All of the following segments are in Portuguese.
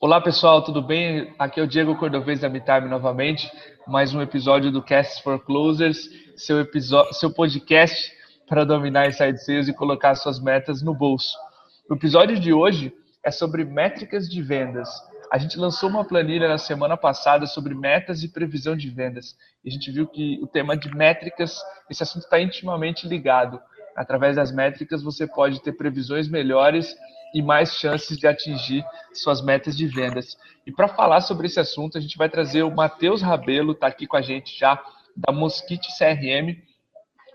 Olá pessoal, tudo bem? Aqui é o Diego Cordovez da MeTime novamente, mais um episódio do Cast for Closers, seu, seu podcast para dominar inside sales e colocar suas metas no bolso. O episódio de hoje é sobre métricas de vendas. A gente lançou uma planilha na semana passada sobre metas e previsão de vendas. E a gente viu que o tema de métricas, esse assunto está intimamente ligado. Através das métricas, você pode ter previsões melhores e mais chances de atingir suas metas de vendas. E para falar sobre esse assunto, a gente vai trazer o Matheus Rabelo, está aqui com a gente já, da Mosquite CRM.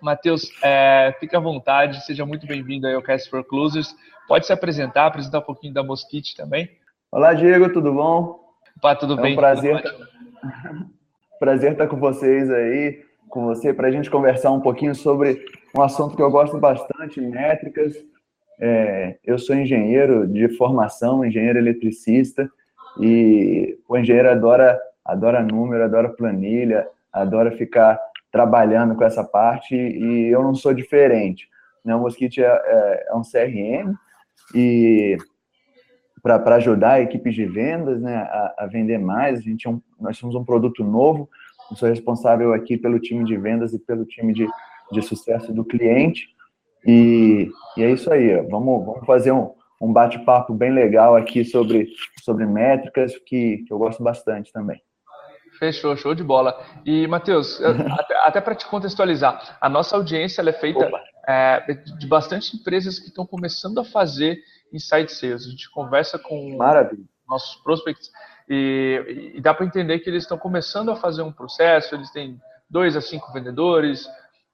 Matheus, é, fique à vontade, seja muito bem-vindo aí ao Cast for Closers. Pode se apresentar, apresentar um pouquinho da Mosquite também. Olá, Diego, tudo bom? Opa, tudo é bem? Um prazer, tá... prazer estar com vocês aí, com você, para a gente conversar um pouquinho sobre um assunto que eu gosto bastante, métricas, é, eu sou engenheiro de formação, engenheiro eletricista, e o engenheiro adora, adora número, adora planilha, adora ficar trabalhando com essa parte, e eu não sou diferente. O Mosquite é, é, é um CRM, e para ajudar equipes de vendas né, a, a vender mais, a gente é um, nós somos um produto novo, eu sou responsável aqui pelo time de vendas e pelo time de, de sucesso do cliente, e, e é isso aí, vamos, vamos fazer um, um bate-papo bem legal aqui sobre, sobre métricas, que, que eu gosto bastante também. Fechou, show de bola. E, Matheus, até, até para te contextualizar, a nossa audiência é feita é, de bastante empresas que estão começando a fazer inside sales. A gente conversa com Maravilha. nossos prospects e, e dá para entender que eles estão começando a fazer um processo, eles têm dois a cinco vendedores,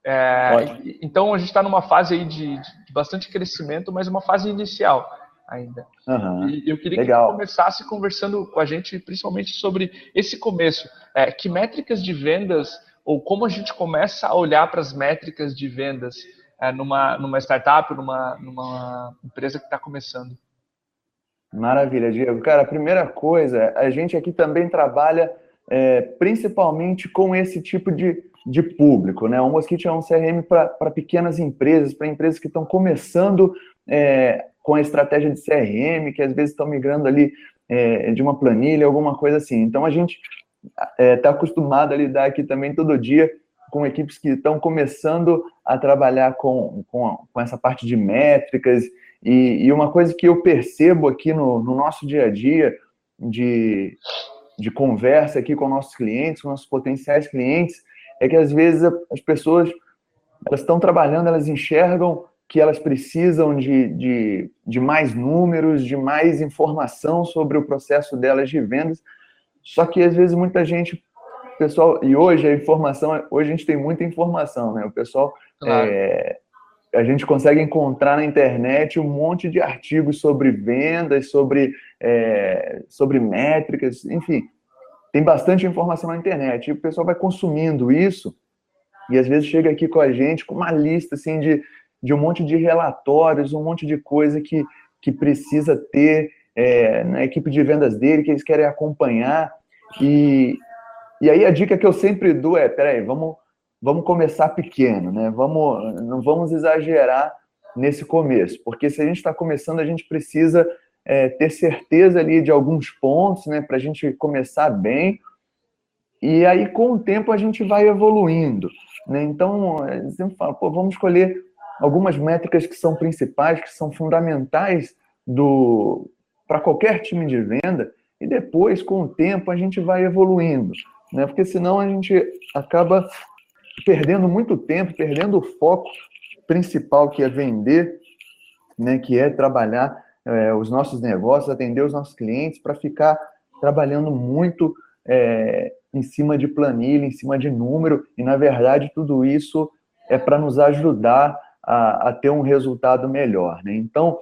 é, então a gente está numa fase aí de, de, bastante crescimento, mas uma fase inicial ainda. Uhum, e eu queria legal. que você começasse conversando com a gente, principalmente sobre esse começo. É, que métricas de vendas, ou como a gente começa a olhar para as métricas de vendas é, numa, numa startup, numa, numa empresa que está começando? Maravilha, Diego. Cara, a primeira coisa, a gente aqui também trabalha é, principalmente com esse tipo de de público. Né? O Mosquite é um CRM para pequenas empresas, para empresas que estão começando é, com a estratégia de CRM, que às vezes estão migrando ali é, de uma planilha, alguma coisa assim. Então a gente está é, tá acostumado a lidar aqui também todo dia com equipes que estão começando a trabalhar com, com, com essa parte de métricas. E, e, uma coisa que eu percebo aqui no, no nosso dia a dia, de, de conversa aqui com nossos clientes, com nossos potenciais clientes, é que às vezes as pessoas elas estão trabalhando, elas enxergam que elas precisam de, de, de mais números, de mais informação sobre o processo delas de vendas. Só que às vezes muita gente, pessoal, e hoje a informação, hoje a gente tem muita informação, né? O pessoal, claro. é, a gente consegue encontrar na internet um monte de artigos sobre vendas, sobre, é, sobre métricas, enfim tem bastante informação na internet e o pessoal vai consumindo isso e às vezes chega aqui com a gente com uma lista assim de, de um monte de relatórios, um monte de coisa que, que precisa ter é, na equipe de vendas dele, que eles querem acompanhar. E, e aí a dica que eu sempre dou é, peraí, vamos, vamos começar pequeno, né? Vamos, não vamos exagerar nesse começo, porque se a gente está começando, a gente precisa é, ter certeza ali de alguns pontos, né, para a gente começar bem. E aí, com o tempo, a gente vai evoluindo. Né? Então, eu sempre falo, pô, vamos escolher algumas métricas que são principais, que são fundamentais do para qualquer time de venda, e depois, com o tempo, a gente vai evoluindo. Né? Porque senão a gente acaba perdendo muito tempo, perdendo o foco principal, que é vender, né? que é trabalhar é, os nossos negócios, atender os nossos clientes, para ficar trabalhando muito é, em cima de planilha, em cima de número, e na verdade tudo isso é para nos ajudar a, a, ter um resultado melhor. Né? Então,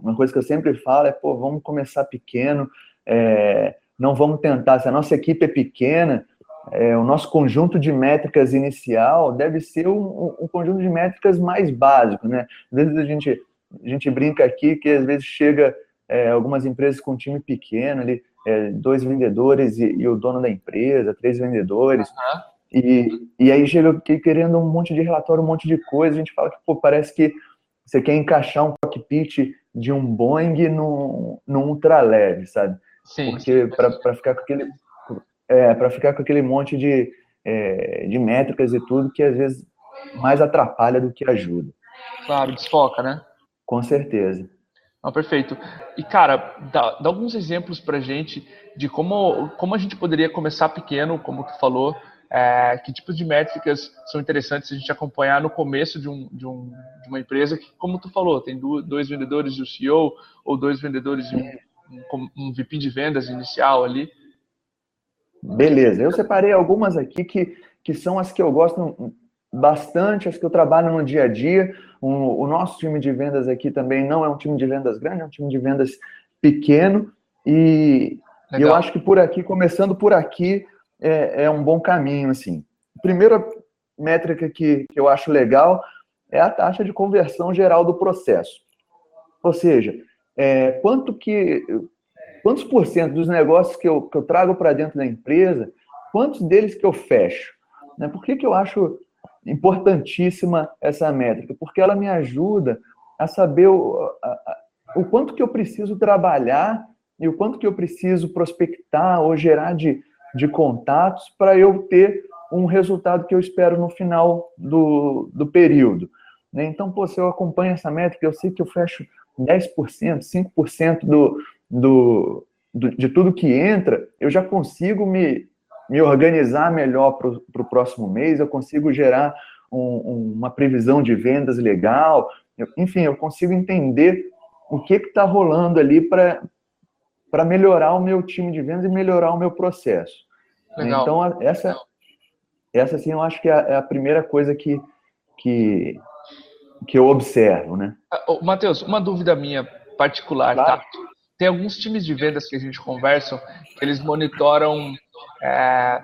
uma coisa que eu sempre falo é, pô, vamos começar pequeno, é, não vamos tentar, se a nossa equipe é pequena, é, o nosso conjunto de métricas inicial deve ser um, um, conjunto de métricas mais básico, né? Às vezes a gente a gente brinca aqui que às vezes chega é, algumas empresas com um time pequeno, ali, é, dois vendedores e, e, o dono da empresa, três vendedores. Uhum. E, e aí chega querendo um monte de relatório, um monte de coisa. A gente fala que pô, parece que você quer encaixar um cockpit de um Boeing num, num ultraleve, sabe? Sim. Porque para ficar com aquele é, para ficar com aquele monte de, é, de métricas e tudo que às vezes mais atrapalha do que ajuda. Claro, desfoca, né? Com certeza. Não, perfeito. E, cara, dá, dá alguns exemplos para gente de como, como a gente poderia começar pequeno, como tu falou, é, que tipos de métricas são interessantes a gente acompanhar no começo de, um, de, um, de uma empresa que, como tu falou, tem dois vendedores e o CEO, ou dois vendedores e um, um, um VP de vendas inicial ali. Beleza, eu separei algumas aqui que, que são as que eu gosto bastante, as que eu trabalho no dia a dia. O, o nosso time de vendas aqui também não é um time de vendas grande, é um time de vendas pequeno. E, e eu acho que por aqui, começando por aqui, é, é, um bom caminho. Assim. Primeira métrica que, que eu acho legal é a taxa de conversão geral do processo. Ou seja, é, quanto que quantos por cento dos negócios que eu, que eu trago para dentro da empresa, quantos deles que eu fecho? Né? Por que, que eu acho importantíssima essa métrica? Porque ela me ajuda a saber o, a, o quanto que eu preciso trabalhar e o quanto que eu preciso prospectar ou gerar de, de contatos para eu ter um resultado que eu espero no final do, do período. Né? Então, pô, se eu acompanho essa métrica, eu sei que eu fecho 10%, 5% do, do, do, de tudo que entra, eu já consigo me, me organizar melhor para o próximo mês, eu consigo gerar um, uma previsão de vendas legal, eu, enfim, eu consigo entender o que está rolando ali para melhorar o meu time de vendas e melhorar o meu processo. Legal. Então, essa, essa assim, eu acho que é a, é a primeira coisa que, que, que eu observo, né? Ah, Matheus, uma dúvida minha particular, tá? claro. tá? Tem alguns times de vendas que a gente conversa, que eles monitoram é,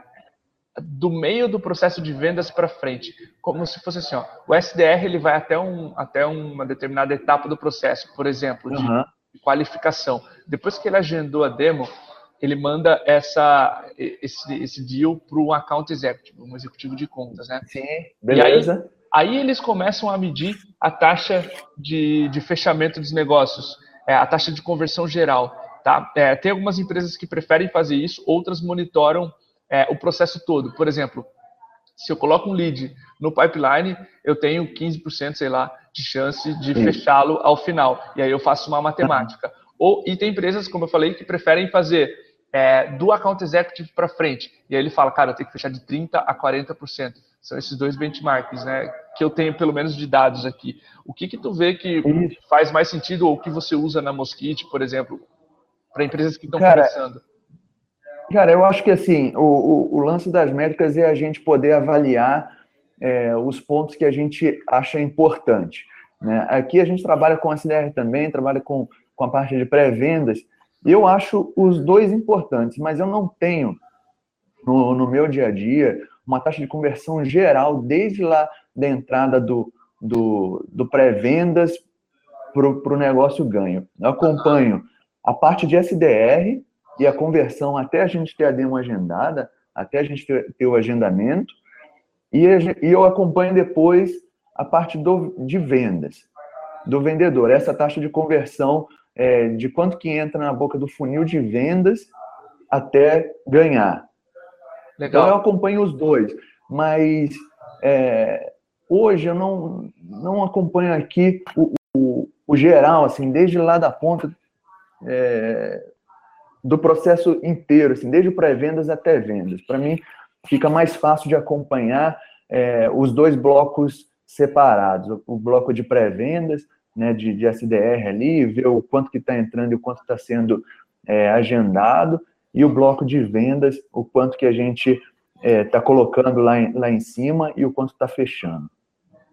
do meio do processo de vendas para frente, como se fosse assim, ó, o SDR ele vai até, um, até uma determinada etapa do processo, por exemplo, de uhum. qualificação. Depois que ele agendou a demo, ele manda essa, esse, esse deal para um account executive, um executivo de contas, né? Sim, beleza. Aí, aí, eles começam a medir a taxa de, de fechamento dos negócios é, a taxa de conversão geral. Tá? É, tem algumas empresas que preferem fazer isso, outras monitoram é, o processo todo. Por exemplo, se eu coloco um lead no pipeline, eu tenho 15%, sei lá, de chance de fechá-lo ao final. E aí eu faço uma matemática. Ou, e tem empresas, como eu falei, que preferem fazer é, do account executive para frente. E aí ele fala, cara, eu tenho que fechar de 30% a 40%. São esses dois benchmarks, né? Que eu tenho pelo menos de dados aqui. O que que tu vê que faz mais sentido ou que você usa na Mosquite, por exemplo, para empresas que estão começando? Cara, eu acho que assim, o, o, o, lance das métricas é a gente poder avaliar é, os pontos que a gente acha importante. Né? Aqui a gente trabalha com SDR também, trabalha com, com a parte de pré-vendas. Eu acho os dois importantes, mas eu não tenho no, no meu dia a dia uma taxa de conversão geral, desde lá da entrada do, do, do pré-vendas para o negócio ganho. Eu acompanho a parte de SDR e a conversão até a gente ter a demo agendada, até a gente ter, ter o agendamento, e, e, eu acompanho depois a parte do, de vendas, do vendedor, essa taxa de conversão é, de quanto que entra na boca do funil de vendas até ganhar. Legal. Então eu acompanho os dois, mas é, hoje eu não, não acompanho aqui o, o, o, geral, assim, desde lá da ponta é, do processo inteiro, assim, desde pré-vendas até vendas. Para mim, fica mais fácil de acompanhar é, os dois blocos separados, o bloco de pré-vendas, né, de, de SDR ali, ver o quanto que está entrando e o quanto está sendo é, agendado, e o bloco de vendas, o quanto que a gente está é, colocando lá em, lá em cima e o quanto está fechando.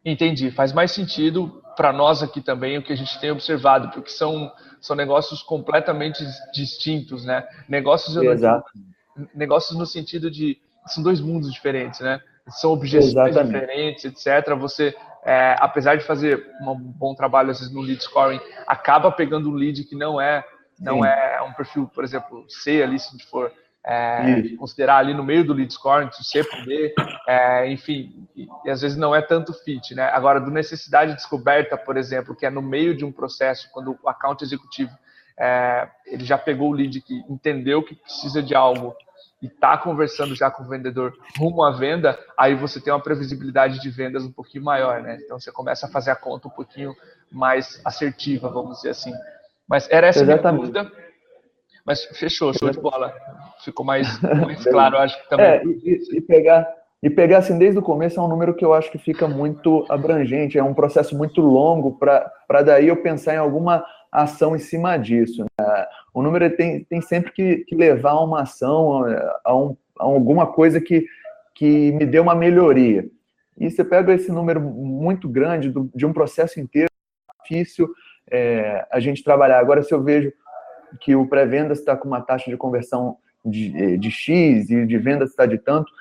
Entendi. Faz mais sentido para nós aqui também o que a gente tem observado, porque são, são negócios completamente distintos, né? Negócios, Exato. negócios no sentido de são dois mundos diferentes, né? São objetivos diferentes, etc. Você, é, apesar de fazer um bom trabalho às vezes no lead scoring, acaba pegando um lead que não é não Sim. é um perfil, por exemplo, C ali, se a gente for é, considerar ali no meio do lead scoring, se por B, é, enfim, e, e, às vezes não é tanto fit, né? Agora, do necessidade descoberta, por exemplo, que é no meio de um processo, quando o account executivo é, ele já pegou o lead que entendeu que precisa de algo e está conversando já com o vendedor rumo à venda, aí você tem uma previsibilidade de vendas um pouquinho maior, né? Então você começa a fazer a conta um pouquinho mais assertiva, vamos dizer assim. Mas era essa Exatamente. minha dúvida. Mas fechou, show de bola. Ficou mais, mais claro, acho que também. É, e, e, pegar, e pegar assim desde o começo é um número que eu acho que fica muito abrangente, é um processo muito longo para daí eu pensar em alguma ação em cima disso. Né? O número tem, tem sempre que, que levar a uma ação, a, um, a alguma coisa que, que me dê uma melhoria. E você pega esse número muito grande do, de um processo inteiro, difícil é, a gente trabalhar. Agora, se eu vejo que o pré-vendas está com uma taxa de conversão de, de X e de vendas está de tanto,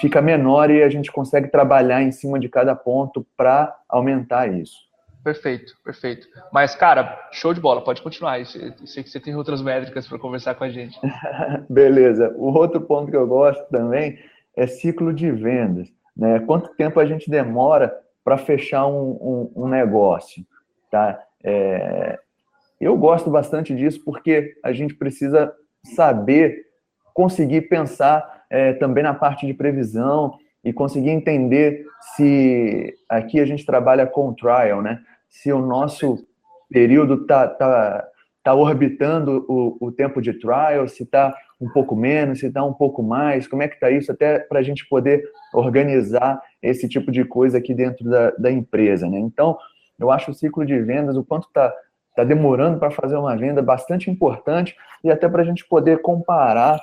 fica menor e a gente consegue trabalhar em cima de cada ponto para aumentar isso. Perfeito, perfeito. Mas, cara, show de bola, pode continuar. Eu sei que você tem outras métricas para conversar com a gente. Beleza. O outro ponto que eu gosto também é ciclo de vendas. Né? Quanto tempo a gente demora para fechar um, um, um, negócio? Tá? É... Eu gosto bastante disso porque a gente precisa saber conseguir pensar é, também na parte de previsão e conseguir entender se aqui a gente trabalha com trial, né? se o nosso período está tá, tá orbitando o, o tempo de trial, se está um pouco menos, se está um pouco mais, como é que está isso, até para a gente poder organizar esse tipo de coisa aqui dentro da, da empresa. Né? Então, eu acho o ciclo de vendas, o quanto está tá demorando para fazer uma venda, bastante importante, e até para a gente poder comparar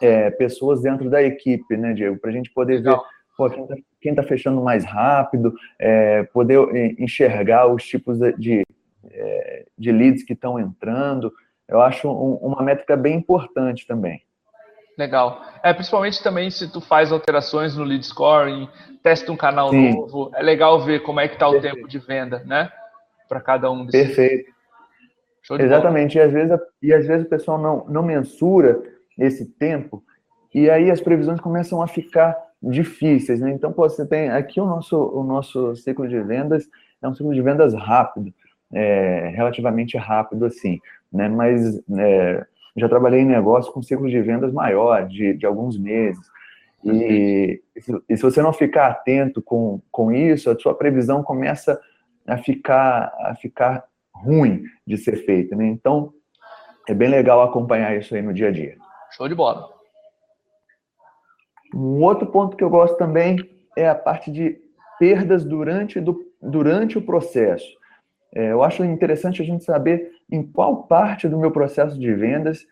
é, pessoas dentro da equipe, né, Diego? Para a gente poder ver pô, quem está tá fechando mais rápido, é, poder é, enxergar os tipos de, de, é, de leads que estão entrando. Eu acho um, uma métrica bem importante também. Legal. É, principalmente também se tu faz alterações no lead scoring, testa um canal Sim. novo, é legal ver como é que está o tempo de venda, né? Para cada um desses. Perfeito. Exatamente. E às, vezes, e às vezes o pessoal não, não mensura esse tempo, e aí as previsões começam a ficar difíceis, né? Então, pô, você tem aqui o nosso, o nosso ciclo de vendas é um ciclo de vendas rápido, é, relativamente rápido assim, né? Mas é, já trabalhei em negócio com ciclos de vendas maior, de, de alguns meses. E, e, se você não ficar atento com, com isso, a sua previsão começa a ficar, a ficar ruim de ser feita, né? Então, é bem legal acompanhar isso aí no dia a dia. Show de bola. Um outro ponto que eu gosto também é a parte de perdas durante, do, durante o processo. É, eu acho interessante a gente saber em qual parte do meu processo de vendas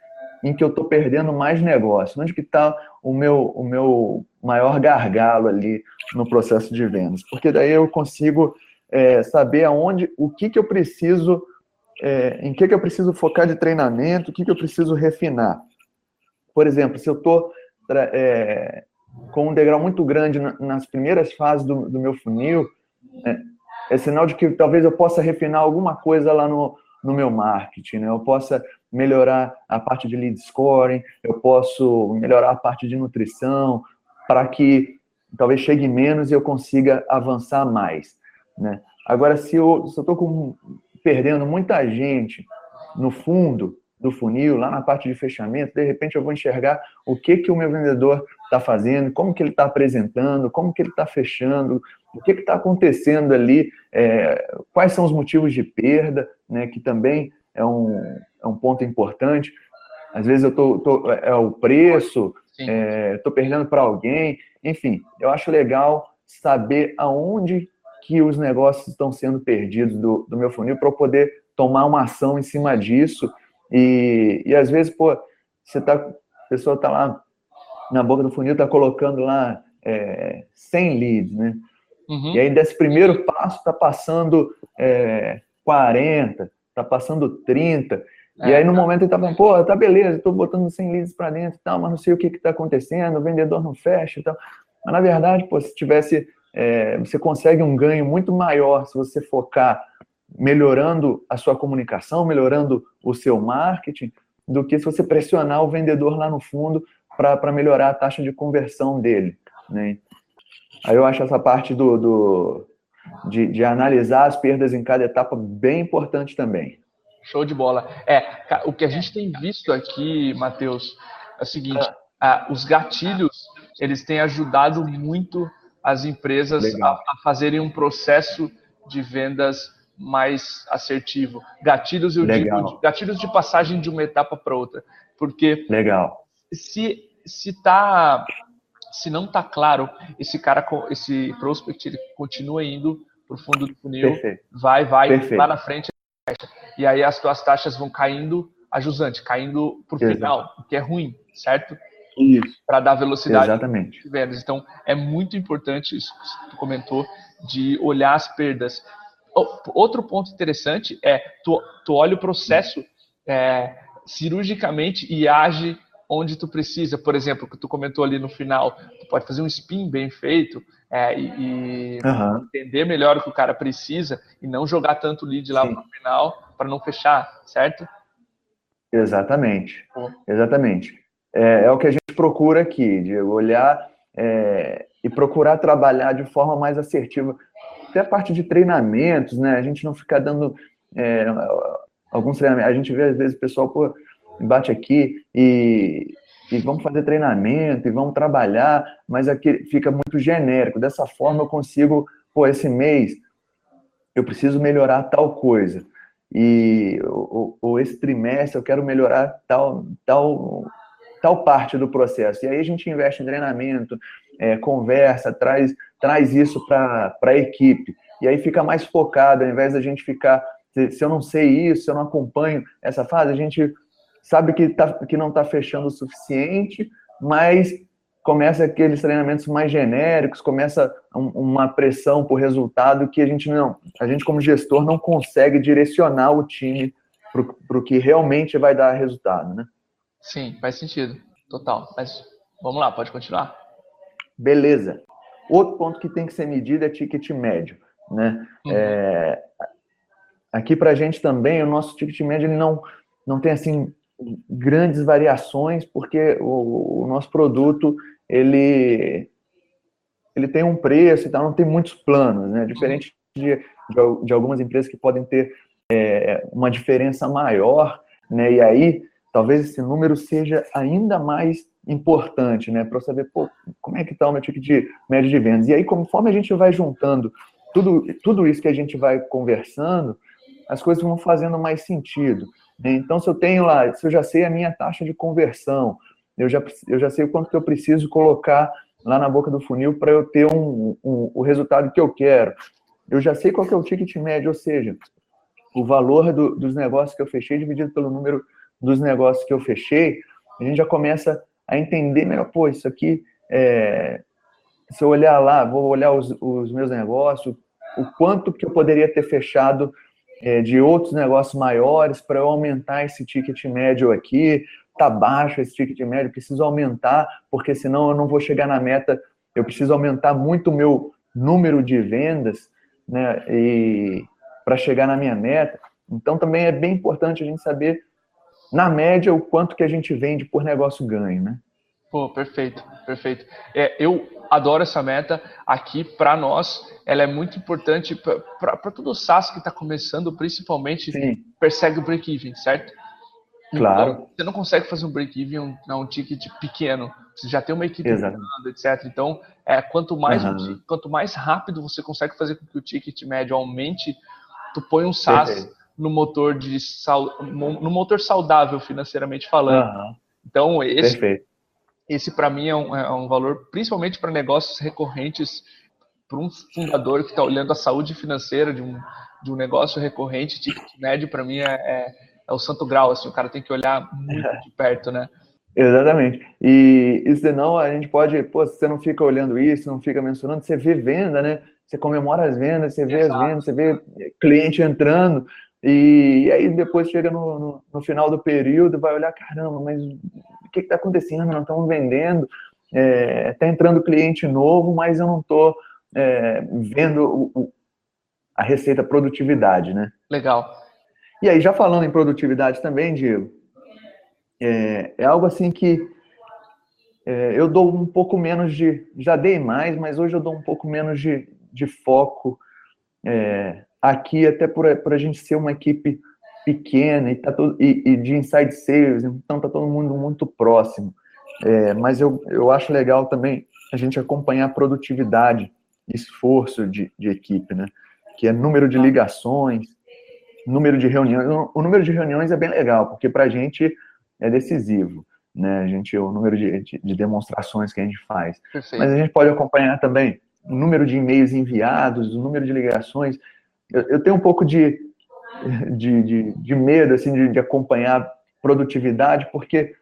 em que eu estou perdendo mais negócio, onde que está o meu, o meu maior gargalo ali no processo de vendas, porque daí eu consigo é, saber aonde, o que, que eu preciso, é, em que, que eu preciso focar de treinamento, o que, que eu preciso refinar. Por exemplo, se eu estou é, com um degrau muito grande nas primeiras fases do, do meu funil, é, é, sinal de que talvez eu possa refinar alguma coisa lá no, no meu marketing, né? Eu possa melhorar a parte de lead scoring, eu posso melhorar a parte de nutrição, para que talvez chegue menos e eu consiga avançar mais, né? Agora, se eu estou perdendo muita gente no fundo, do funil, lá na parte de fechamento, de repente eu vou enxergar o que, que o meu vendedor está fazendo, como que ele está apresentando, como que ele está fechando, o que está acontecendo ali, é, quais são os motivos de perda, né, que também é um, é um ponto importante. Às vezes eu tô, tô é o preço, estou é, perdendo para alguém, enfim, eu acho legal saber aonde que os negócios estão sendo perdidos do, do meu funil para eu poder tomar uma ação em cima disso e, e às vezes, pô, você tá, a pessoa tá lá na boca do funil, tá colocando lá é, 100 leads, né? Uhum. E aí, desse primeiro passo, tá passando é, 40, tá passando 30. É, e aí, no tá. momento, ele tá falando, pô, tá beleza, tô botando 100 leads para dentro e tal, mas não sei o que que tá acontecendo, o vendedor não fecha e tal. Mas, na verdade, pô, se tivesse... É, você consegue um ganho muito maior se você focar melhorando a sua comunicação, melhorando o seu marketing, do que se você pressionar o vendedor lá no fundo para melhorar a taxa de conversão dele. Né? Aí eu acho essa parte do, do de, de, analisar as perdas em cada etapa bem importante também. Show de bola. É, o que a gente tem visto aqui, Matheus, é o seguinte: ah, os gatilhos eles têm ajudado muito as empresas a, a, fazerem um processo de vendas mais assertivo. Gatilhos, eu Legal. digo, gatilhos de passagem de uma etapa para outra, porque Legal. se se tá se não tá claro, esse cara, esse prospect, ele continua indo pro fundo do funil, Perfeito. vai, vai, Perfeito. lá na frente, e aí as tuas taxas vão caindo a jusante, caindo pro Exato. final, o que é ruim, certo? Para dar velocidade Exatamente. de vendas. Então, é muito importante isso que tu comentou, de olhar as perdas. Outro ponto interessante é, tu, tu olha o processo é, cirurgicamente e age onde tu precisa. Por exemplo, que tu comentou ali no final, tu pode fazer um spin bem feito é, e, e uhum. entender melhor o que o cara precisa e não jogar tanto lead lá no final para não fechar, certo? Exatamente. Exatamente. É, é, o que a gente procura aqui, de olhar é, e procurar trabalhar de forma mais assertiva. Até a parte de treinamentos, né? A gente não ficar dando é, alguns treinamentos. A gente vê, às vezes, o pessoal, pô, bate aqui e, e vamos fazer treinamento e vamos trabalhar, mas aqui fica muito genérico. Dessa forma eu consigo, pô, esse mês eu preciso melhorar tal coisa. E ou, ou esse trimestre eu quero melhorar tal, tal, tal parte do processo. E aí a gente investe em treinamento, é, conversa, traz, traz isso para a equipe. E aí fica mais focado, ao invés da gente ficar, se eu não sei isso, se eu não acompanho essa fase, a gente sabe que, tá, que não está fechando o suficiente, mas começa aqueles treinamentos mais genéricos, começa um, uma pressão por resultado que a gente não, a gente como gestor não consegue direcionar o time para o que realmente vai dar resultado, né? Sim, faz sentido, total. Mas vamos lá, pode continuar. Beleza. Outro ponto que tem que ser medido é ticket médio, né? Uhum. É, aqui para a gente também o nosso ticket médio ele não não tem assim grandes variações, porque o, o, nosso produto ele, ele tem um preço e tal, não tem muitos planos, né? Diferente de, de, de algumas empresas que podem ter é, uma diferença maior, né? E aí talvez esse número seja ainda mais importante, né? Para saber, pô, como é que está o meu ticket de médio de vendas. E aí, conforme a gente vai juntando tudo, tudo isso que a gente vai conversando, as coisas vão fazendo mais sentido. Né? Então, se eu tenho lá, se eu já sei a minha taxa de conversão, eu já, eu já sei o quanto que eu preciso colocar lá na boca do funil para eu ter um, um, o resultado que eu quero. Eu já sei qual que é o ticket médio, ou seja, o valor do, dos negócios que eu fechei dividido pelo número dos negócios que eu fechei, a gente já começa a entender melhor, pô, isso aqui, é, se eu olhar lá, vou olhar os, os meus negócios, o quanto que eu poderia ter fechado é, de outros negócios maiores para eu aumentar esse ticket médio aqui. Tá baixo esse ticket médio, preciso aumentar, porque senão eu não vou chegar na meta. Eu preciso aumentar muito o meu número de vendas, né? E para chegar na minha meta. Então também é bem importante a gente saber na média o quanto que a gente vende por negócio ganho, né? Pô, perfeito, perfeito. É, eu adoro essa meta. Aqui, para nós, ela é muito importante para todo o SaaS que está começando, principalmente, Sim. persegue o break-even, certo? Claro. Então, você não consegue fazer um break-even um, um ticket pequeno. Você já tem uma equipe funcionando, etc. Então, é, quanto, mais, uhum. quanto mais rápido você consegue fazer com que o ticket médio aumente, tu põe um SaaS. No motor de no motor saudável financeiramente falando. Uhum. Então, esse, Perfeito esse para mim é um, é um, valor, principalmente para negócios recorrentes, para um fundador que está olhando a saúde financeira de um, de um negócio recorrente, ticket médio, para mim é, é, é, o santo grau, assim, o cara tem que olhar muito de perto, né? Exatamente. E, e senão a gente pode, pô, você não fica olhando isso, não fica mencionando, você vê venda, né? Você comemora as vendas, você vê Exato. as vendas, você vê cliente entrando, e, aí depois chega no, no, no, final do período vai olhar, caramba, mas o que está acontecendo? Não estamos vendendo, está é, tá entrando cliente novo, mas eu não estou é, vendo o, o, a receita produtividade, né? Legal. E aí, já falando em produtividade também, Diego, é, é algo assim que é, eu dou um pouco menos de. Já dei mais, mas hoje eu dou um pouco menos de, de foco é, aqui, até por, por a gente ser uma equipe pequena e, tá todo, e, e de inside sales, então tá todo mundo muito próximo. É, mas eu, eu acho legal também a gente acompanhar a produtividade, esforço de, de equipe, né? Que é número de ligações, número de reuniões. O número de reuniões é bem legal, porque para a gente é decisivo, né? A gente, o número de, de, de demonstrações que a gente faz. Perfeito. Mas a gente pode acompanhar também o número de e-mails enviados, o número de ligações. Eu, eu tenho um pouco de, de, de, de medo, assim, de, de acompanhar produtividade, porque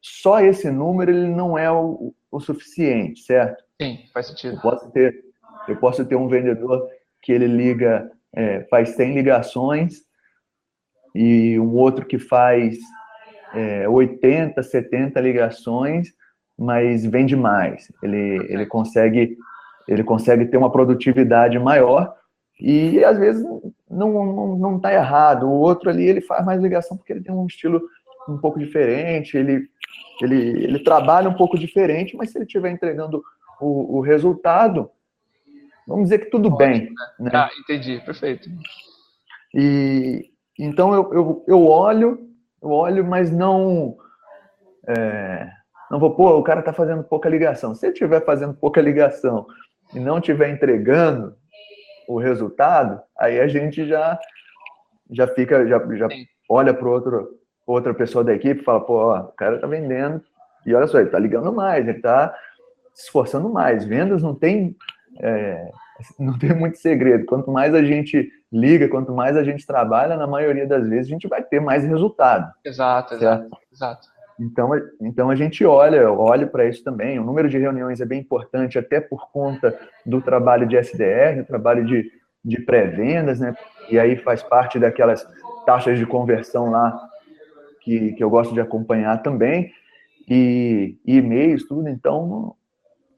só esse número ele não é o, o suficiente, certo? Sim, faz sentido. Eu posso ter, eu posso ter um vendedor que ele liga, é, faz 100 ligações e um outro que faz é, 80, 70 ligações, mas vende mais. Ele, ele consegue ele consegue ter uma produtividade maior e às vezes não não não está errado. O outro ali ele faz mais ligação porque ele tem um estilo um pouco diferente, ele ele, ele trabalha um pouco diferente, mas se ele estiver entregando o, o, resultado, vamos dizer que tudo Ótimo, bem. Né? Ah, entendi, perfeito. E então eu, eu, eu olho, eu olho, mas não é, não vou, pô, o cara está fazendo pouca ligação. Se ele estiver fazendo pouca ligação e não estiver entregando o resultado, aí a gente já já fica, já, já olha para outro outra pessoa da equipe fala, pô, ó, o cara tá vendendo, e olha só, ele tá ligando mais, ele tá se esforçando mais. Vendas não tem, é, não tem muito segredo. Quanto mais a gente liga, quanto mais a gente trabalha, na maioria das vezes a gente vai ter mais resultado. Exato, exato, exato. Então, então a gente olha, olha para isso também. O número de reuniões é bem importante, até por conta do trabalho de SDR, trabalho de, de pré-vendas, né? E aí faz parte daquelas taxas de conversão lá que, que eu gosto de acompanhar também, e, e e-mails, tudo. Então,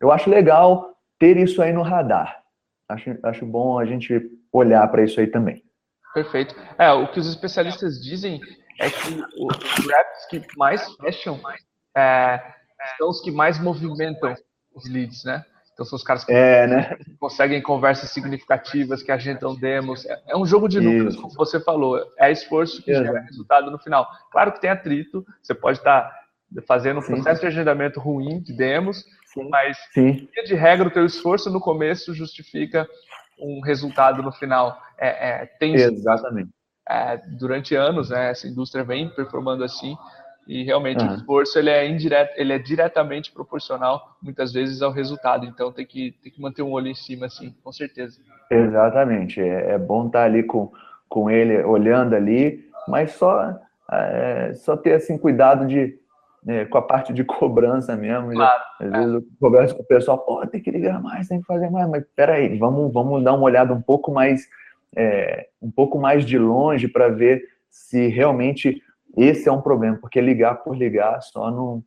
eu acho legal ter isso aí no radar. Acho, acho bom a gente olhar para isso aí também. Perfeito. É, o que os especialistas dizem é que os reps que mais fecham é, são os que mais movimentam os leads, né? Então são os caras que é, né? conseguem conversas significativas, que agendam demos. É, é um jogo de números, como você falou. É esforço que gera resultado no final. Claro que tem atrito, você pode estar fazendo um Sim. processo de agendamento ruim de demos, Sim. mas, Sim. de regra, o teu esforço no começo justifica um resultado no final. É, é tem Exatamente. É, durante anos, né, essa indústria vem performando assim. E realmente uhum. o esforço ele é indireto, ele é diretamente proporcional muitas vezes ao resultado. Então tem que, tem que manter um olho em cima, assim, com certeza. Exatamente. É, é bom estar ali com, com ele, olhando ali, mas só, é, só ter assim, cuidado de, né, com a parte de cobrança mesmo. Claro, Às é. vezes eu converso com o pessoal, pô, tem que ligar mais, tem que fazer mais, mas peraí, vamos, vamos dar uma olhada um pouco mais, é, um pouco mais de longe para ver se realmente esse é um problema, porque ligar por ligar só não,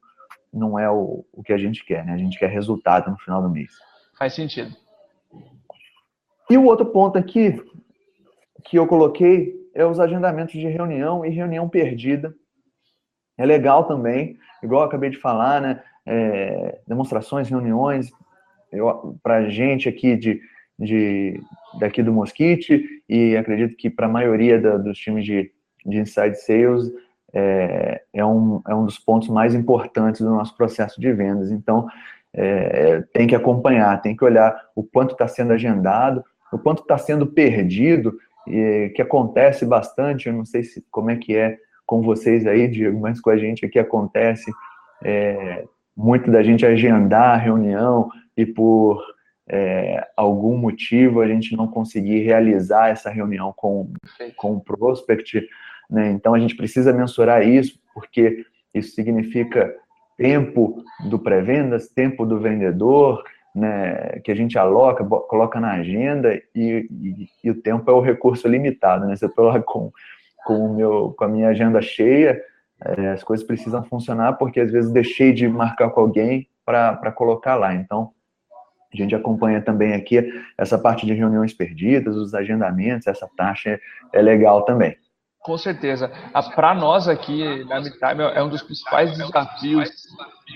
não é o, o que a gente quer, né? A gente quer resultado no final do mês. Faz sentido. E o outro ponto aqui que eu coloquei é os agendamentos de reunião e reunião perdida. É legal também, igual eu acabei de falar, né? É, demonstrações, reuniões, para a gente aqui de, de, daqui do Mosquite e acredito que para a maioria da, dos times de, de inside sales é, é, um, é um dos pontos mais importantes do nosso processo de vendas. Então, é, tem que acompanhar, tem que olhar o quanto está sendo agendado, o quanto está sendo perdido, e, que acontece bastante, eu não sei se, como é que é com vocês aí, Diego, mas com a gente aqui acontece é, muito da gente agendar a reunião e por é, algum motivo a gente não conseguir realizar essa reunião com, com o prospect, né? Então a gente precisa mensurar isso, porque isso significa tempo do pré-vendas, tempo do vendedor, né, que a gente aloca, coloca na agenda e, e, e, o tempo é o recurso limitado. Né? Se eu estou lá com, com, meu, com a minha agenda cheia, é, as coisas precisam funcionar porque às vezes deixei de marcar com alguém para colocar lá. Então, a gente acompanha também aqui essa parte de reuniões perdidas, os agendamentos, essa taxa é, é legal também. Com certeza. Para nós aqui na MidTime é um dos principais desafios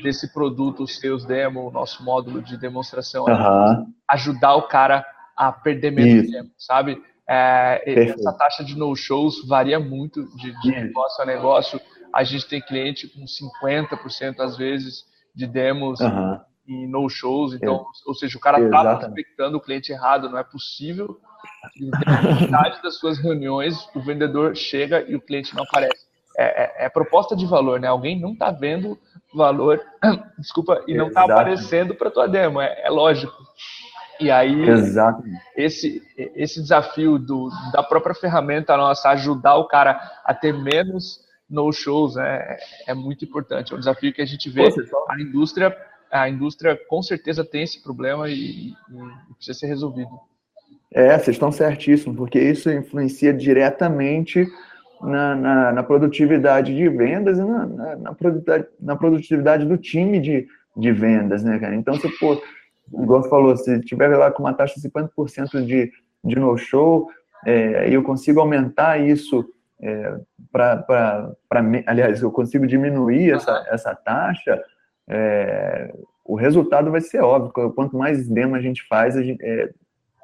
desse produto, os seus demo, o nosso módulo de demonstração, uhum. ajudar o cara a perder menos Isso. tempo, sabe? É, essa taxa de no-shows varia muito de, de negócio a negócio. A gente tem cliente com 50% às vezes de demos uhum. E no-shows. Então, é. ou seja, o cara está prospectando o cliente errado, não é possível. Na metade das suas reuniões, o vendedor chega e o cliente não aparece. É, é, é proposta de valor, né? Alguém não está vendo valor, desculpa, e não está aparecendo para tua demo. É, é lógico. E aí, Exato. esse, esse desafio do, da própria ferramenta nossa ajudar o cara a ter menos no-shows é, é muito importante. É um desafio que a gente vê. Pô, a indústria, a indústria com certeza tem esse problema e, e precisa ser resolvido. É, vocês estão certíssimos, porque isso influencia diretamente na, na, na produtividade de vendas e na, na, na, produtividade, na produtividade do time de, de vendas, né, cara? Então, se, pô, igual você falou, se tiver lá com uma taxa de 50% de, de no-show, é, eu consigo aumentar isso é, para. Aliás, eu consigo diminuir essa, essa taxa, é, o resultado vai ser óbvio. Quanto mais demo a gente faz, a gente, é,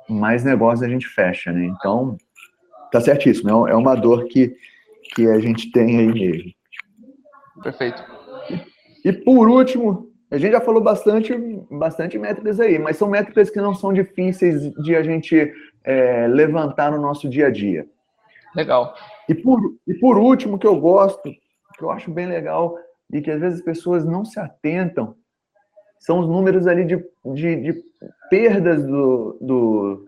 mais negócio a gente fecha, né? Então, tá certíssimo. É, é uma dor que, que a gente tem aí mesmo. Perfeito. E, e por último, a gente já falou bastante, bastante métricas aí, mas são métricas que não são difíceis de a gente é, levantar no nosso dia a dia. Legal. E por, e por último, que eu gosto, que eu acho bem legal e que às vezes as pessoas não se atentam, são os números ali de, de, de perdas do, do,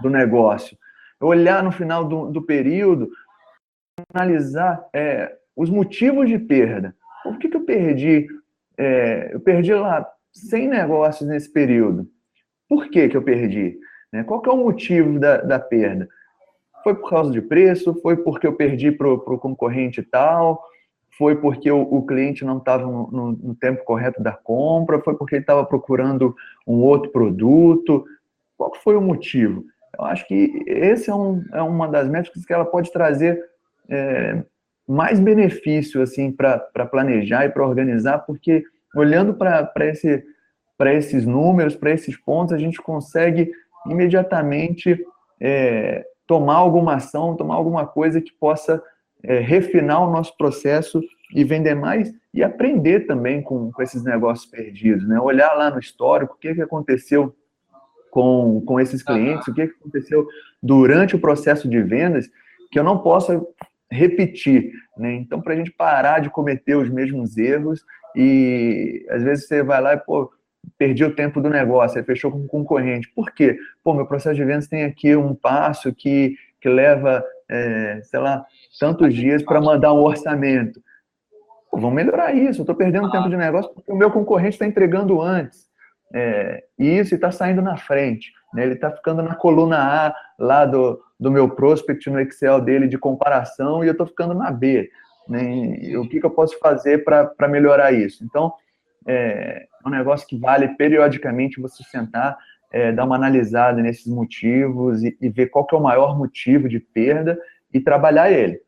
do, negócio. Olhar no final do, do período, analisar é, os motivos de perda. Por que, que eu perdi é, eu perdi lá 100 negócios nesse período. Por que, que eu perdi? Né? Qual que é o motivo da, da perda? Foi por causa de preço? Foi porque eu perdi para o concorrente tal? Foi porque o, o cliente não estava no, no, no, tempo correto da compra? Foi porque ele estava procurando um outro produto? Qual foi o motivo? Eu acho que esse é, um, é uma das métricas que ela pode trazer é, mais benefício assim para planejar e para organizar, porque olhando para esse, esses números, para esses pontos, a gente consegue imediatamente é, tomar alguma ação, tomar alguma coisa que possa é, refinar o nosso processo e vender mais e aprender também com, com esses negócios perdidos, né? Olhar lá no histórico, o que, que aconteceu com, com esses clientes, o que, que aconteceu durante o processo de vendas, que eu não possa repetir. Né? Então, para a gente parar de cometer os mesmos erros e às vezes você vai lá e, pô, perdi o tempo do negócio, aí fechou com um concorrente. Por quê? Pô, meu processo de vendas tem aqui um passo que, que leva, é, sei lá, tantos dias para mandar um orçamento. Pô, vamos melhorar isso. Eu estou perdendo tempo de negócio porque o meu concorrente está entregando antes. É, e isso está saindo na frente. Né? Ele está ficando na coluna A lá do, do meu prospect no Excel dele de comparação e eu estou ficando na B. Né? E o que, que eu posso fazer para melhorar isso? Então, é, é um negócio que vale periodicamente você sentar, é, dar uma analisada nesses motivos e, e, ver qual que é o maior motivo de perda e trabalhar ele.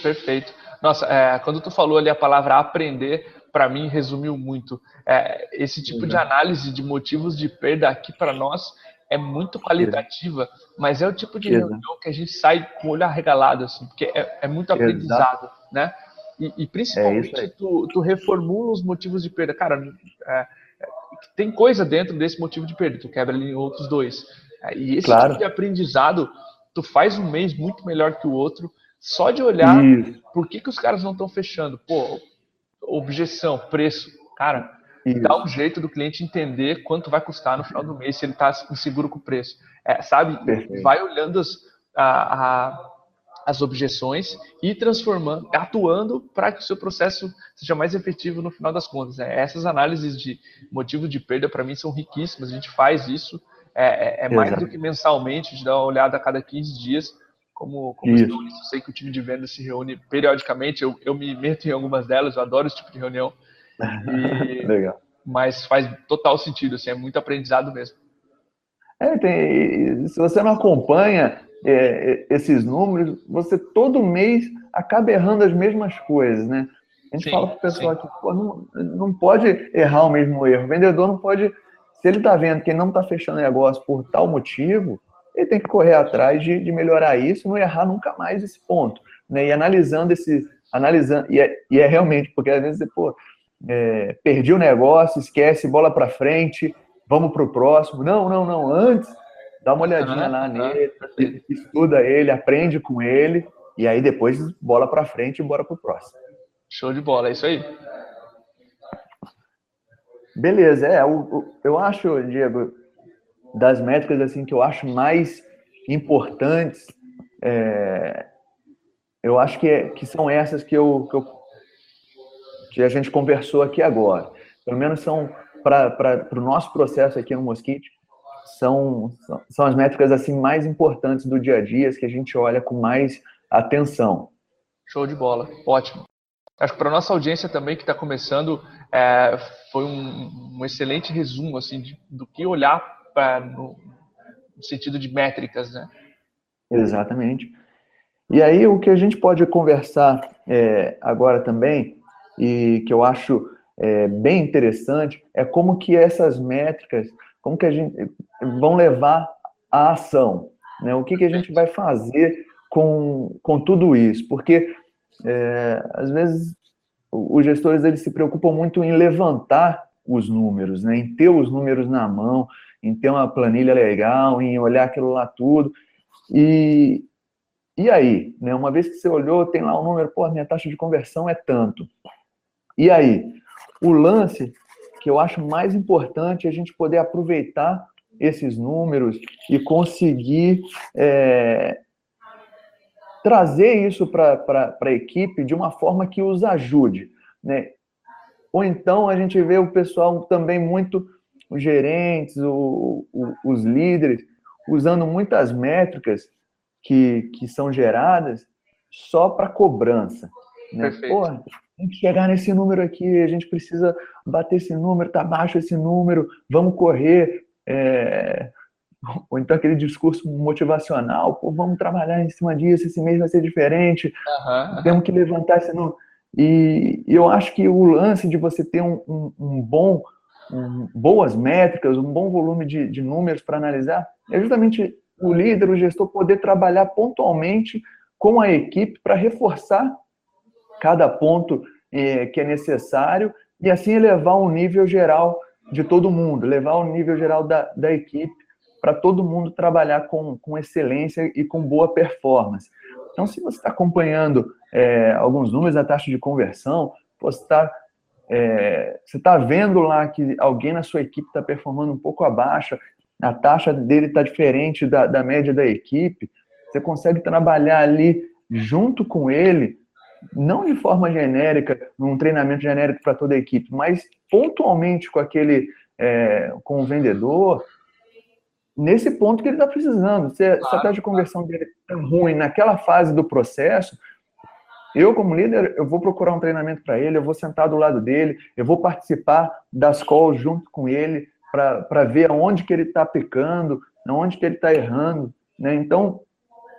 Perfeito. Nossa, é, quando tu falou ali a palavra aprender, para mim resumiu muito. É, esse tipo Exato. de análise de motivos de perda aqui para nós é muito qualitativa, mas é o tipo de Exato. reunião que a gente sai com o olho arregalado, assim, porque é, é muito aprendizado, Exato. né? E, e principalmente é tu, tu, reformula os motivos de perda. Cara, é, tem coisa dentro desse motivo de perda, tu quebra ali em outros dois. E esse claro. tipo de aprendizado, tu faz um mês muito melhor que o outro, só de olhar Isso. por que, que os caras não estão fechando. Pô, objeção, preço. Cara, isso. dá um jeito do cliente entender quanto vai custar no final do mês se ele está inseguro com o preço. É, sabe? Perfeito. Vai olhando as, a, a, as objeções e transformando, atuando para que o seu processo seja mais efetivo no final das contas. É, essas análises de motivo de perda, para mim, são riquíssimas. A gente faz isso. É, é, é mais do que mensalmente, a gente dá uma olhada a cada 15 dias. Como, como eu sei que o time de venda se reúne periodicamente, eu, eu me meto em algumas delas, eu adoro esse tipo de reunião. E, Legal. Mas faz total sentido, assim, é muito aprendizado mesmo. É, tem, se você não acompanha é, esses números, você todo mês acaba errando as mesmas coisas, né? A gente sim, fala para o pessoal que não, não pode errar o mesmo erro. O vendedor não pode, se ele está vendo que não está fechando negócio por tal motivo, ele tem que correr atrás de, de melhorar isso, não errar nunca mais esse ponto. Né? E analisando esse, analisando, e é, e é realmente, porque às vezes, pô, é, perdi o negócio, esquece, bola para frente, vamos para o próximo. Não, não, não, antes, dá uma olhadinha lá nele, estuda ele, aprende com ele, e aí depois bola para frente e bora para o próximo. Show de bola, é isso aí. Beleza, é, eu, eu acho, Diego, das métricas assim que eu acho mais importantes, é, eu acho que, é, que são essas que, eu, que, eu, que a gente conversou aqui agora. Pelo menos são para o nosso processo aqui no Mosquite, são, são as métricas assim mais importantes do dia a dia, as que a gente olha com mais atenção. Show de bola, ótimo. Acho que para nossa audiência também que está começando, é, foi um, um, excelente resumo assim de, do que olhar pra, no, no sentido de métricas, né? Exatamente. E aí o que a gente pode conversar é, agora também e que eu acho é, bem interessante é como que essas métricas, como que a gente vão levar à ação, né? O que que a gente vai fazer com, com tudo isso? Porque é, às vezes os gestores eles se preocupam muito em levantar os números, né? Em ter os números na mão, em ter uma planilha legal, em olhar aquilo lá tudo. E, e aí, né? Uma vez que você olhou, tem lá o um número, pô, minha taxa de conversão é tanto. E aí? O lance que eu acho mais importante é a gente poder aproveitar esses números e conseguir é, trazer isso para a equipe de uma forma que os ajude. Né? Ou então a gente vê o pessoal também muito os gerentes, o, o, os líderes, usando muitas métricas que, que são geradas só para cobrança. Né? Pô, tem que chegar nesse número aqui, a gente precisa bater esse número, tá baixo esse número, vamos correr. É... Ou então aquele discurso motivacional, pô, vamos trabalhar em cima disso, esse mês vai ser diferente, uhum. temos que levantar esse. E eu acho que o lance de você ter um, um, um bom um, boas métricas, um bom volume de, de números para analisar, é justamente o líder, o gestor, poder trabalhar pontualmente com a equipe para reforçar cada ponto eh, que é necessário e assim elevar o nível geral de todo mundo, levar o nível geral da, da equipe para todo mundo trabalhar com, com excelência e com boa performance. Então, se você está acompanhando é, alguns números da taxa de conversão, você está é, você está vendo lá que alguém na sua equipe está performando um pouco abaixo, a taxa dele está diferente da, da média da equipe, você consegue trabalhar ali junto com ele, não de forma genérica, num treinamento genérico para toda a equipe, mas pontualmente com aquele, é, com o vendedor, nesse ponto que ele está precisando. Se, claro. se a taxa de conversão dele está ruim naquela fase do processo, eu, como líder, eu vou procurar um treinamento para ele, eu vou sentar do lado dele, eu vou participar das calls junto com ele para ver aonde que ele está pecando, aonde que ele está errando. Né? Então,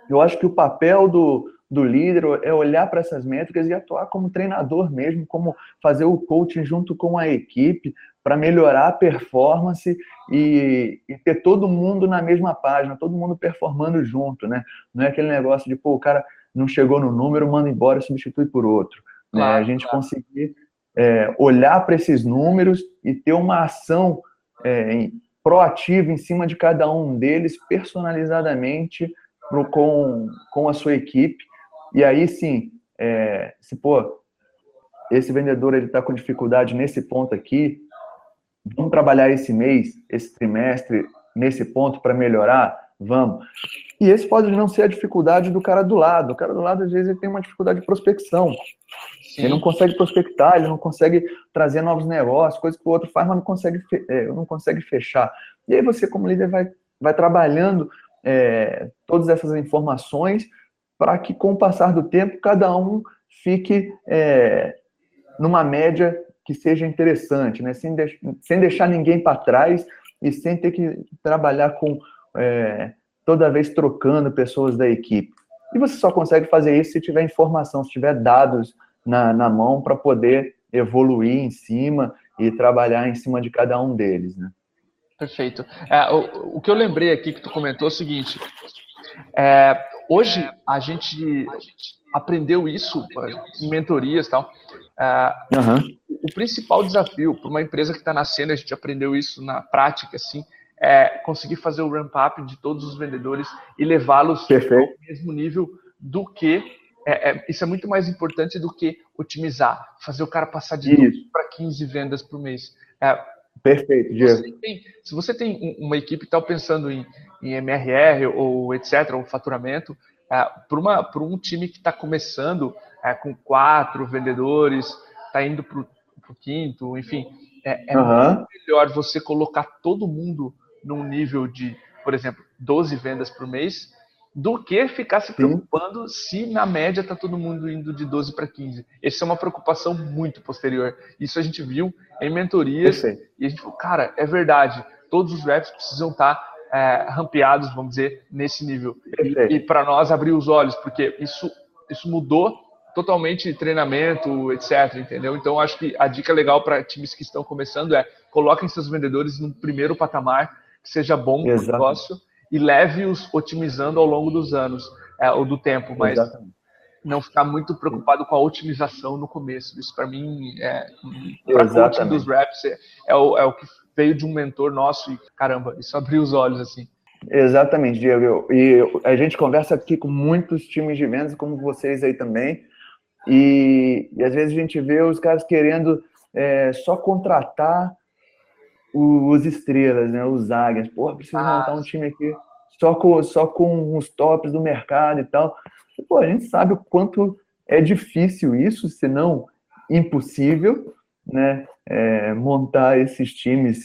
eu acho que o papel do, do líder é olhar para essas métricas e atuar como treinador mesmo, como fazer o coaching junto com a equipe para melhorar a performance e, e, ter todo mundo na mesma página, todo mundo performando junto, né? Não é aquele negócio de, pô, o cara não chegou no número, manda embora e substitui por outro. Né? Claro, né? A gente claro. conseguir é, olhar para esses números e ter uma ação é, proativa em cima de cada um deles, personalizadamente pro, com, com a sua equipe. E aí sim, é, se pô, esse vendedor ele está com dificuldade nesse ponto aqui, vamos trabalhar esse mês, esse trimestre, nesse ponto para melhorar? Vamos. E esse pode não ser a dificuldade do cara do lado. O cara do lado, às vezes, ele tem uma dificuldade de prospecção. Sim. Ele não consegue prospectar, ele não consegue trazer novos negócios, coisas que o outro faz, mas não consegue, é, não consegue fechar. E aí você, como líder, vai, vai trabalhando é, todas essas informações para que, com o passar do tempo, cada um fique é, numa média que seja interessante, né? sem, de, sem deixar ninguém para trás e sem ter que trabalhar com é, toda vez trocando pessoas da equipe. E você só consegue fazer isso se tiver informação, se tiver dados na, na mão para poder evoluir em cima e trabalhar em cima de cada um deles, né? Perfeito. É, o, o, que eu lembrei aqui que tu comentou é o seguinte: é, hoje a gente aprendeu isso em mentorias e tal. Uhum. O principal desafio para uma empresa que está nascendo, a gente aprendeu isso na prática, assim, é conseguir fazer o ramp-up de todos os vendedores e levá-los ao mesmo nível do que. É, é, isso é muito mais importante do que otimizar, fazer o cara passar de 12 para 15 vendas por mês. É, Perfeito, Diego. se você tem uma equipe que está pensando em, em, MRR ou etc., ou faturamento, é, para um time que está começando é, com quatro vendedores, está indo para o quinto, enfim, é, é uhum. melhor você colocar todo mundo num nível de, por exemplo, 12 vendas por mês, do que ficar se preocupando Sim. se na média está todo mundo indo de 12 para 15. Essa é uma preocupação muito posterior. Isso a gente viu em mentorias Perfeito. e a gente falou, cara, é verdade, todos os reps precisam estar tá, é, rampeados, vamos dizer, nesse nível. Perfeito. E, e para nós abrir os olhos, porque isso, isso mudou totalmente treinamento, etc, entendeu? Então acho que a dica legal para times que estão começando é coloquem seus vendedores no primeiro patamar que seja bom para o negócio e leve-os otimizando ao longo dos anos é, ou do tempo, mas Exatamente. não ficar muito preocupado com a otimização no começo. Isso para mim é para coaching dos reps é, é, o, é o que veio de um mentor nosso e caramba, isso abriu os olhos assim. Exatamente, Diego. E a gente conversa aqui com muitos times de vendas, como vocês aí também. E, e às vezes a gente vê os caras querendo é, só contratar os estrelas, né? Os águias. Pô, preciso ah. montar um time aqui só com, só com os tops do mercado e tal. Pô, a gente sabe o quanto é difícil isso, se não impossível, né? É, montar esses times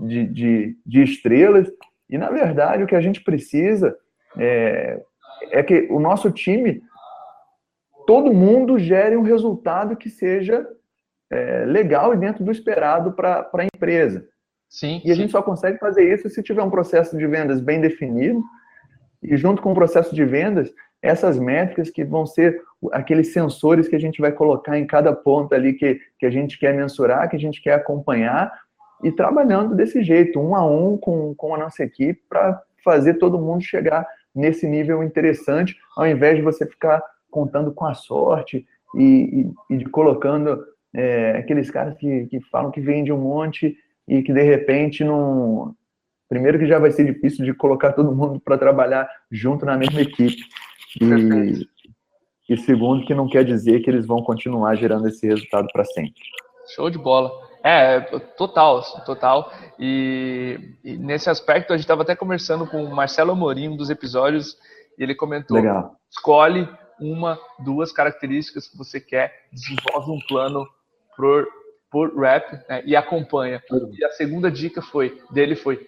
de, de, de, estrelas. E, na verdade, o que a gente precisa é, é que o nosso time, todo mundo gere um resultado que seja é, legal e dentro do esperado para a empresa. Sim, e a sim. gente só consegue fazer isso se tiver um processo de vendas bem definido e junto com o processo de vendas, essas métricas que vão ser aqueles sensores que a gente vai colocar em cada ponto ali que, que a gente quer mensurar, que a gente quer acompanhar e trabalhando desse jeito, um a um com, com a nossa equipe para fazer todo mundo chegar nesse nível interessante, ao invés de você ficar contando com a sorte e, e, e de colocando é, aqueles caras que, que falam que vende um monte e que de repente não. Primeiro que já vai ser difícil de colocar todo mundo para trabalhar junto na mesma equipe. E, e segundo que não quer dizer que eles vão continuar gerando esse resultado para sempre. Show de bola. É, total, total. E, e nesse aspecto, a gente estava até conversando com o Marcelo Amorim, um dos episódios, e ele comentou: Legal. escolhe uma, duas características que você quer, desenvolve um plano por por rap né, e acompanha. E a segunda dica foi dele foi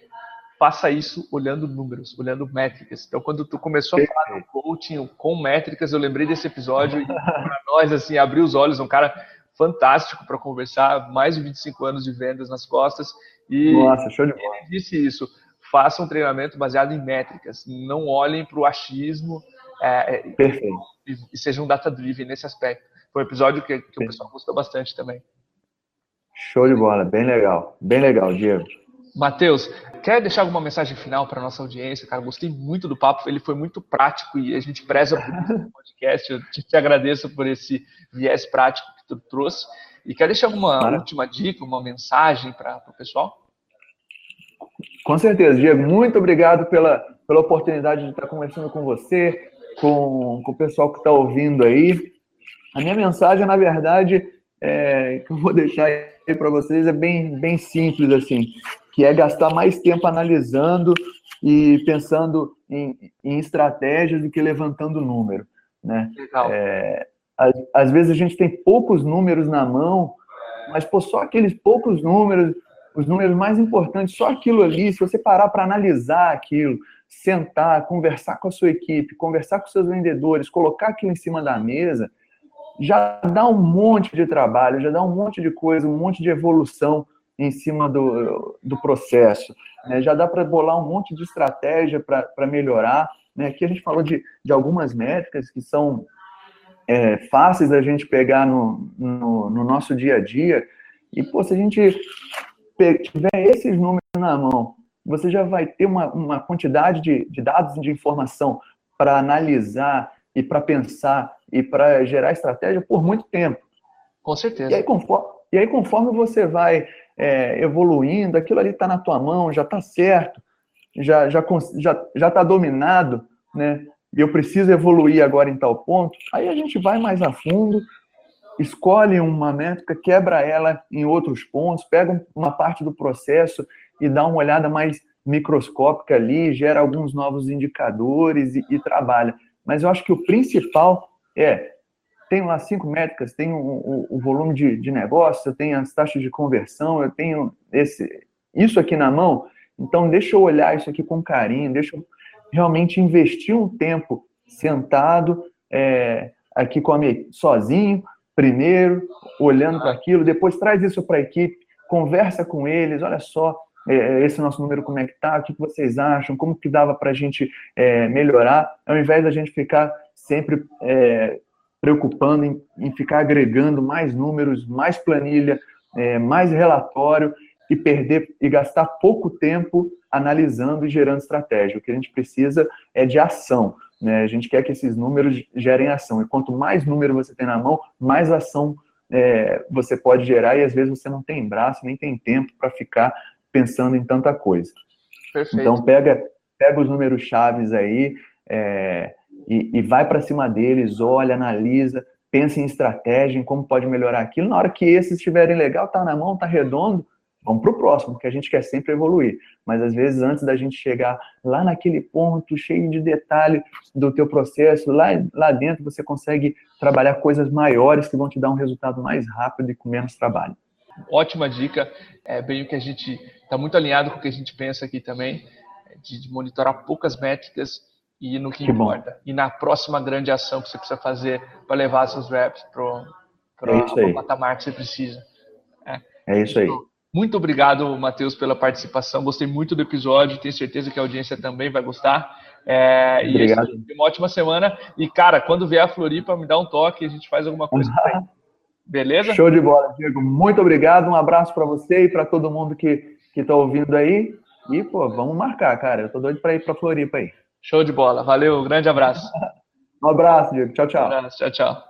faça isso olhando números, olhando métricas. Então, quando tu começou a falar do coaching com métricas, eu lembrei desse episódio e para nós assim abriu os olhos, um cara fantástico para conversar, mais de 25 anos de vendas nas costas e Nossa, show de bola. ele disse isso. Faça um treinamento baseado em métricas, não olhem para o achismo é, é Perfeito. E, e sejam data-driven nesse aspecto. Foi um episódio que, que o pessoal gostou bastante também. Show de bola, bem legal, bem legal, Diego. Matheus, quer deixar alguma mensagem final para nossa audiência? Cara, gostei muito do papo, ele foi muito prático e a gente preza por esse podcast. Eu te, te, agradeço por esse viés prático que tu trouxe. E quer deixar alguma Para. última dica, uma mensagem para o pessoal? Com certeza, Diego. Muito obrigado pela, pela oportunidade de estar conversando com você, com, com o pessoal que está ouvindo aí. A minha mensagem, na verdade, é, que eu vou deixar para vocês é bem, bem simples, assim, que é gastar mais tempo analisando e pensando em, em estratégias do que levantando número, né? É, às, às, vezes a gente tem poucos números na mão, mas pô, só aqueles poucos números, os números mais importantes, só aquilo ali, se você parar para analisar aquilo, sentar, conversar com a sua equipe, conversar com seus vendedores, colocar aquilo em cima da mesa, já dá um monte de trabalho, já dá um monte de coisa, um monte de evolução em cima do, do processo. Né? Já dá para bolar um monte de estratégia para melhorar. Né? Aqui a gente falou de, de algumas métricas que são é, fáceis da gente pegar no, no, no, nosso dia a dia. E, pô, se a gente tiver esses números na mão, você já vai ter uma, uma quantidade de, de dados de informação para analisar e para pensar e para gerar estratégia por muito tempo. Com certeza. E aí, conforme, e aí, conforme você vai é, evoluindo, aquilo ali está na tua mão, já está certo, já já já já está dominado, né? E eu preciso evoluir agora em tal ponto. Aí a gente vai mais a fundo, escolhe uma métrica, quebra ela em outros pontos, pega uma parte do processo e dá uma olhada mais microscópica ali, gera alguns novos indicadores e, e trabalha. Mas eu acho que o principal é tenho lá cinco métricas, tenho o, o, o volume de, de negócio, eu tenho as taxas de conversão, eu tenho esse, isso aqui na mão, então, deixa eu olhar isso aqui com carinho, deixa eu realmente investir um tempo sentado é, aqui com a minha, sozinho, primeiro, olhando para aquilo, depois traz isso para a equipe, conversa com eles, olha só, é, esse nosso número como é que está, o que vocês acham, como que dava para a gente é, melhorar, ao invés da gente ficar sempre é, preocupando em, em, ficar agregando mais números, mais planilha, é, mais relatório, e perder e gastar pouco tempo analisando e gerando estratégia. O que a gente precisa é de ação. Né? A gente quer que esses números gerem ação. E quanto mais número você tem na mão, mais ação é, você pode gerar. E às vezes você não tem braço, nem tem tempo para ficar pensando em tanta coisa. Perfeito. Então pega, pega os números chaves aí é, e, e vai para cima deles, olha, analisa, pensa em estratégia, em como pode melhorar aquilo. Na hora que esses estiverem legal, tá na mão, tá redondo, vamos para o próximo, porque a gente quer sempre evoluir. Mas às vezes, antes da gente chegar lá naquele ponto cheio de detalhe do teu processo, lá, lá dentro você consegue trabalhar coisas maiores que vão te dar um resultado mais rápido e com menos trabalho. Ótima dica, é bem o que a gente está muito alinhado com o que a gente pensa aqui também, de, de monitorar poucas métricas e no que, que importa. Bom. E na próxima grande ação que você precisa fazer para levar seus reps para é o patamar que você precisa. É, é isso aí. Muito obrigado, Matheus, pela participação. Gostei muito do episódio. Tenho certeza que a audiência também vai gostar. É, obrigado. E uma ótima semana. E, cara, quando vier a Floripa, me dá um toque. A gente faz alguma coisa. Beleza? Show de bola, Diego. Muito obrigado. Um abraço para você e para todo mundo que está ouvindo aí. E, pô, vamos marcar, cara. Eu tô doido para ir para Floripa aí. Show de bola. Valeu. Grande abraço. um abraço, Diego. Tchau, tchau. Um abraço. Tchau, tchau.